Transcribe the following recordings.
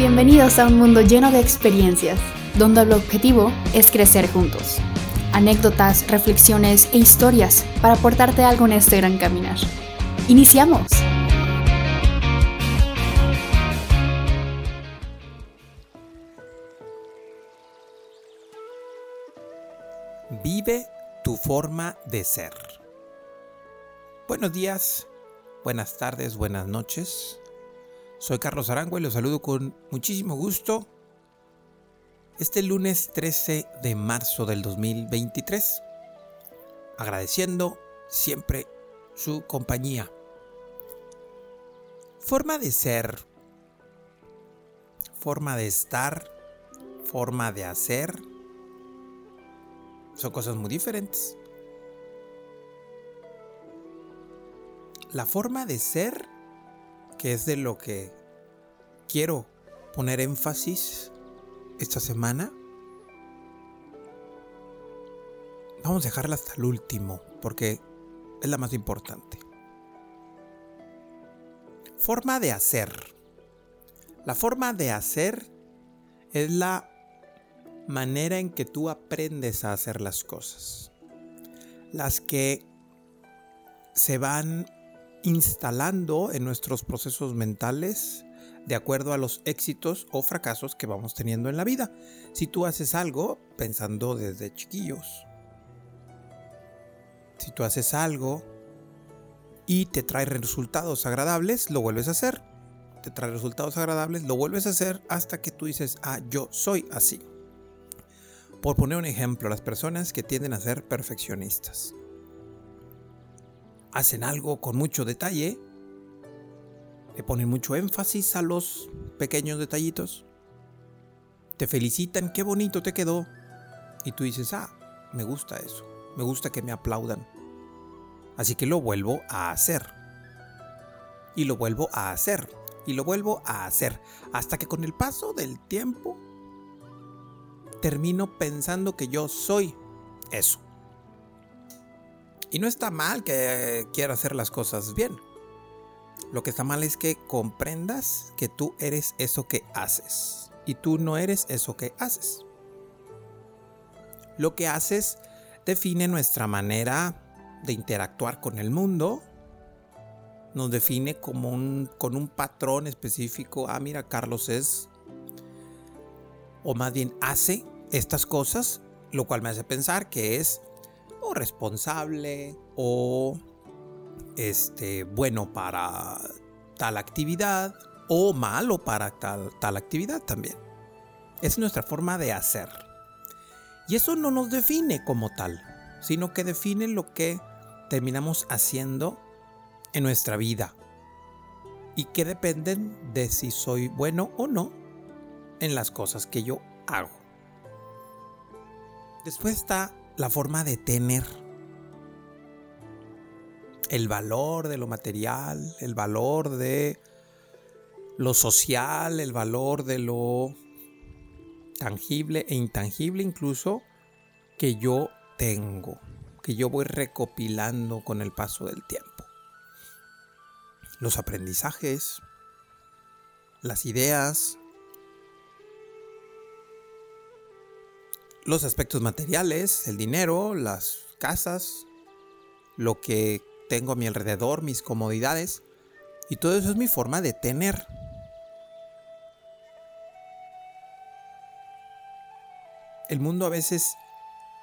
Bienvenidos a un mundo lleno de experiencias, donde el objetivo es crecer juntos. Anécdotas, reflexiones e historias para aportarte algo en este gran caminar. ¡Iniciamos! Vive tu forma de ser. Buenos días, buenas tardes, buenas noches. Soy Carlos Arango y los saludo con muchísimo gusto este lunes 13 de marzo del 2023, agradeciendo siempre su compañía. Forma de ser, forma de estar, forma de hacer, son cosas muy diferentes. La forma de ser que es de lo que quiero poner énfasis esta semana. Vamos a dejarla hasta el último, porque es la más importante. Forma de hacer. La forma de hacer es la manera en que tú aprendes a hacer las cosas. Las que se van instalando en nuestros procesos mentales de acuerdo a los éxitos o fracasos que vamos teniendo en la vida. Si tú haces algo pensando desde chiquillos, si tú haces algo y te trae resultados agradables, lo vuelves a hacer. Te trae resultados agradables, lo vuelves a hacer hasta que tú dices, ah, yo soy así. Por poner un ejemplo, las personas que tienden a ser perfeccionistas hacen algo con mucho detalle, le ponen mucho énfasis a los pequeños detallitos, te felicitan, qué bonito te quedó, y tú dices, ah, me gusta eso, me gusta que me aplaudan, así que lo vuelvo a hacer, y lo vuelvo a hacer, y lo vuelvo a hacer, hasta que con el paso del tiempo termino pensando que yo soy eso. Y no está mal que quiera hacer las cosas bien. Lo que está mal es que comprendas que tú eres eso que haces. Y tú no eres eso que haces. Lo que haces define nuestra manera de interactuar con el mundo. Nos define como un, con un patrón específico. Ah, mira, Carlos es, o más bien hace estas cosas, lo cual me hace pensar que es o responsable o este, bueno para tal actividad o malo para tal, tal actividad también. Es nuestra forma de hacer. Y eso no nos define como tal, sino que define lo que terminamos haciendo en nuestra vida. Y que dependen de si soy bueno o no en las cosas que yo hago. Después está la forma de tener. El valor de lo material, el valor de lo social, el valor de lo tangible e intangible incluso que yo tengo, que yo voy recopilando con el paso del tiempo. Los aprendizajes, las ideas, los aspectos materiales, el dinero, las casas, lo que tengo a mi alrededor, mis comodidades. Y todo eso es mi forma de tener. El mundo a veces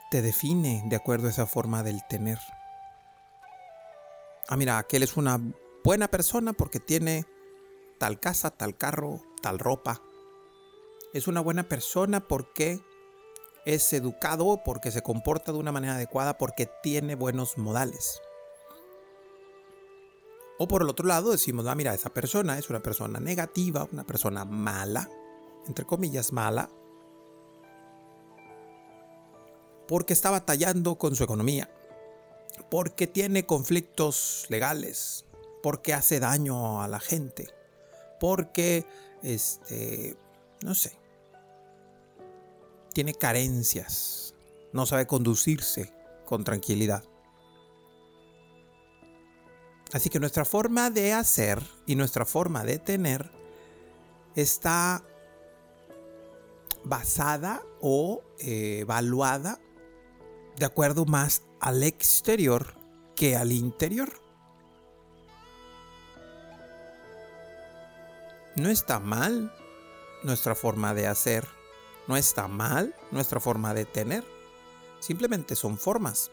te define de acuerdo a esa forma del tener. Ah, mira, aquel es una buena persona porque tiene tal casa, tal carro, tal ropa. Es una buena persona porque es educado, porque se comporta de una manera adecuada, porque tiene buenos modales. O por el otro lado decimos, ah, mira, esa persona es una persona negativa, una persona mala, entre comillas mala, porque está batallando con su economía, porque tiene conflictos legales, porque hace daño a la gente, porque, este, no sé, tiene carencias, no sabe conducirse con tranquilidad. Así que nuestra forma de hacer y nuestra forma de tener está basada o eh, evaluada de acuerdo más al exterior que al interior. No está mal nuestra forma de hacer, no está mal nuestra forma de tener, simplemente son formas.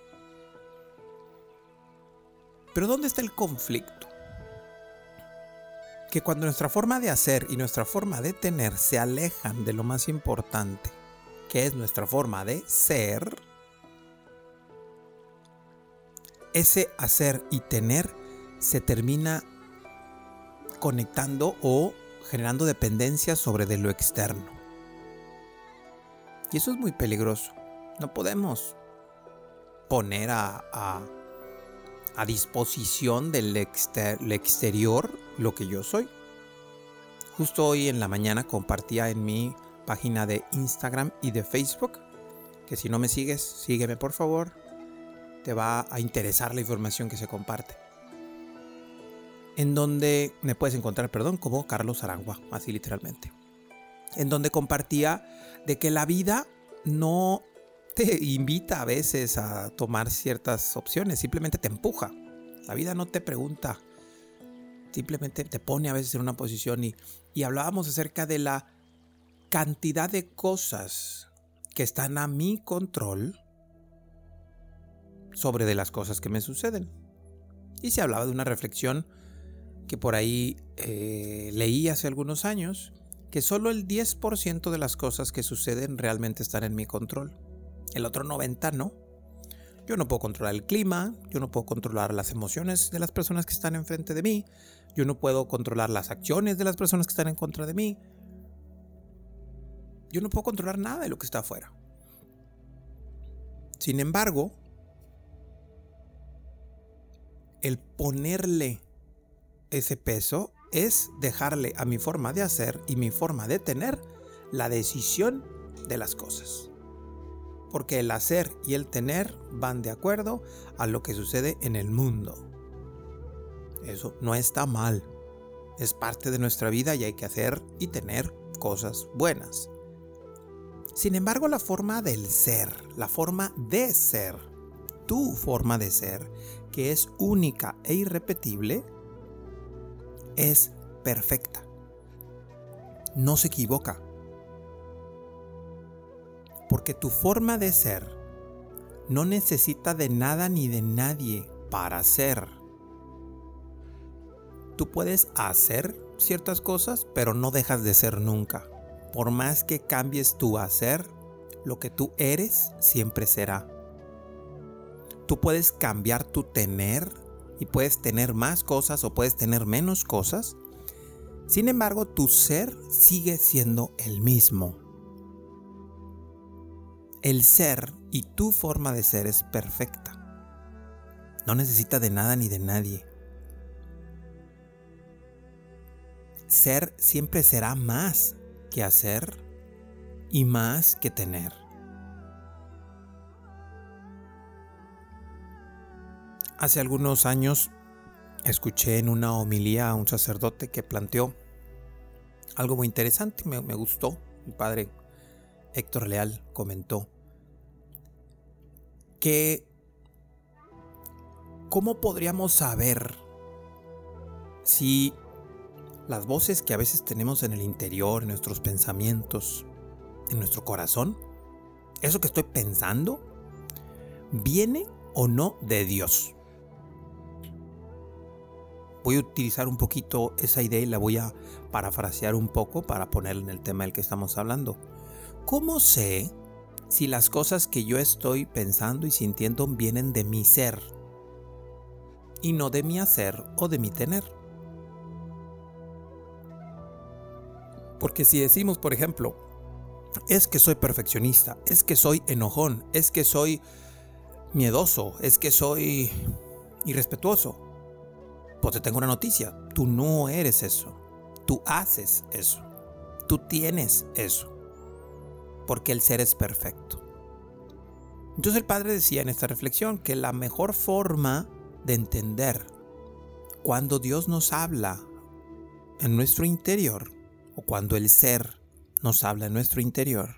Pero ¿dónde está el conflicto? Que cuando nuestra forma de hacer y nuestra forma de tener se alejan de lo más importante, que es nuestra forma de ser, ese hacer y tener se termina conectando o generando dependencia sobre de lo externo. Y eso es muy peligroso. No podemos poner a, a, disposición del exterior lo que yo soy. Justo hoy en la mañana compartía en mi página de Instagram y de Facebook, que si no me sigues, sígueme por favor, te va a interesar la información que se comparte. En donde me puedes encontrar, perdón, como Carlos Arangua, así literalmente. En donde compartía de que la vida no te invita a veces a tomar ciertas opciones, simplemente te empuja. La vida no te pregunta, simplemente te pone a veces en una posición y, y hablábamos acerca de la cantidad de cosas que están a mi control sobre de las cosas que me suceden. Y se hablaba de una reflexión que por ahí eh, leí hace algunos años, que solo el 10% de las cosas que suceden realmente están en mi control. El otro 90% no. Yo no puedo controlar el clima, yo no puedo controlar las emociones de las personas que están enfrente de mí, yo no puedo controlar las acciones de las personas que están en contra de mí. Yo no puedo controlar nada de lo que está afuera. Sin embargo, el ponerle ese peso es dejarle a mi forma de hacer y mi forma de tener la decisión de las cosas. Porque el hacer y el tener van de acuerdo a lo que sucede en el mundo. Eso no está mal. Es parte de nuestra vida y hay que hacer y tener cosas buenas. Sin embargo, la forma del ser, la forma de ser, tu forma de ser, que es única e irrepetible, es perfecta. No se equivoca. Porque tu forma de ser no necesita de nada ni de nadie para ser. Tú puedes hacer ciertas cosas, pero no dejas de ser nunca. Por más que cambies tu hacer, lo que tú eres siempre será. Tú puedes cambiar tu tener y puedes tener más cosas o puedes tener menos cosas. Sin embargo, tu ser sigue siendo el mismo. El ser y tu forma de ser es perfecta. No necesita de nada ni de nadie. Ser siempre será más que hacer y más que tener. Hace algunos años escuché en una homilía a un sacerdote que planteó algo muy interesante, me, me gustó. Mi padre Héctor Leal comentó que ¿cómo podríamos saber si las voces que a veces tenemos en el interior, en nuestros pensamientos, en nuestro corazón, eso que estoy pensando, viene o no de Dios? Voy a utilizar un poquito esa idea y la voy a parafrasear un poco para ponerla en el tema del que estamos hablando. ¿Cómo sé si las cosas que yo estoy pensando y sintiendo vienen de mi ser y no de mi hacer o de mi tener? Porque si decimos, por ejemplo, es que soy perfeccionista, es que soy enojón, es que soy miedoso, es que soy irrespetuoso, pues te tengo una noticia, tú no eres eso, tú haces eso, tú tienes eso, porque el ser es perfecto. Entonces el padre decía en esta reflexión que la mejor forma de entender cuando Dios nos habla en nuestro interior o cuando el ser nos habla en nuestro interior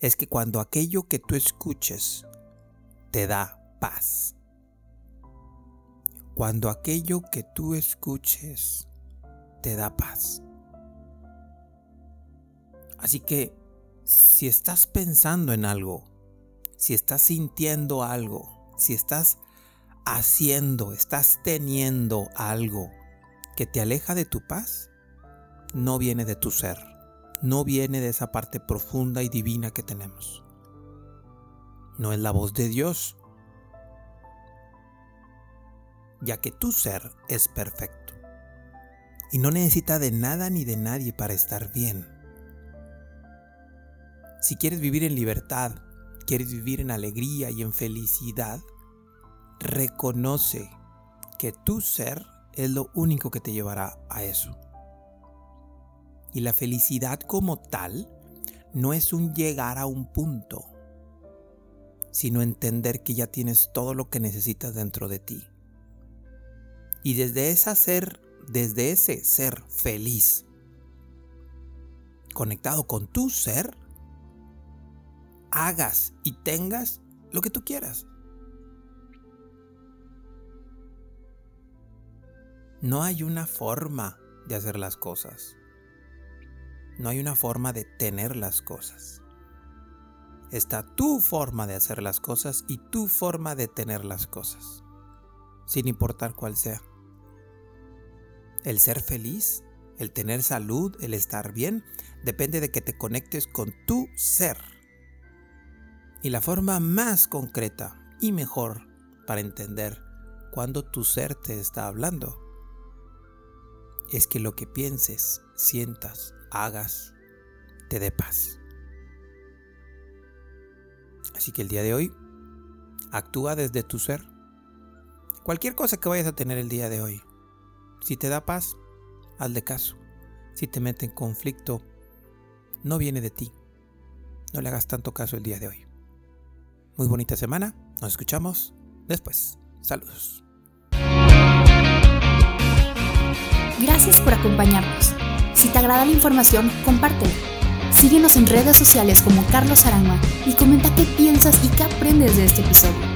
es que cuando aquello que tú escuches te da paz, cuando aquello que tú escuches te da paz. Así que si estás pensando en algo, si estás sintiendo algo, si estás haciendo, estás teniendo algo que te aleja de tu paz, no viene de tu ser, no viene de esa parte profunda y divina que tenemos. No es la voz de Dios, ya que tu ser es perfecto y no necesita de nada ni de nadie para estar bien. Si quieres vivir en libertad, quieres vivir en alegría y en felicidad, reconoce que tu ser es lo único que te llevará a eso. Y la felicidad como tal no es un llegar a un punto, sino entender que ya tienes todo lo que necesitas dentro de ti. Y desde ese ser, desde ese ser feliz, conectado con tu ser, hagas y tengas lo que tú quieras. No hay una forma de hacer las cosas. No hay una forma de tener las cosas. Está tu forma de hacer las cosas y tu forma de tener las cosas, sin importar cuál sea. El ser feliz, el tener salud, el estar bien, depende de que te conectes con tu ser. Y la forma más concreta y mejor para entender cuando tu ser te está hablando es que lo que pienses, sientas, hagas, te dé paz. Así que el día de hoy, actúa desde tu ser. Cualquier cosa que vayas a tener el día de hoy, si te da paz, hazle caso. Si te mete en conflicto, no viene de ti. No le hagas tanto caso el día de hoy. Muy bonita semana. Nos escuchamos después. Saludos. Gracias por acompañarnos. Si te agrada la información, compártela. Síguenos en redes sociales como Carlos Arangua y comenta qué piensas y qué aprendes de este episodio.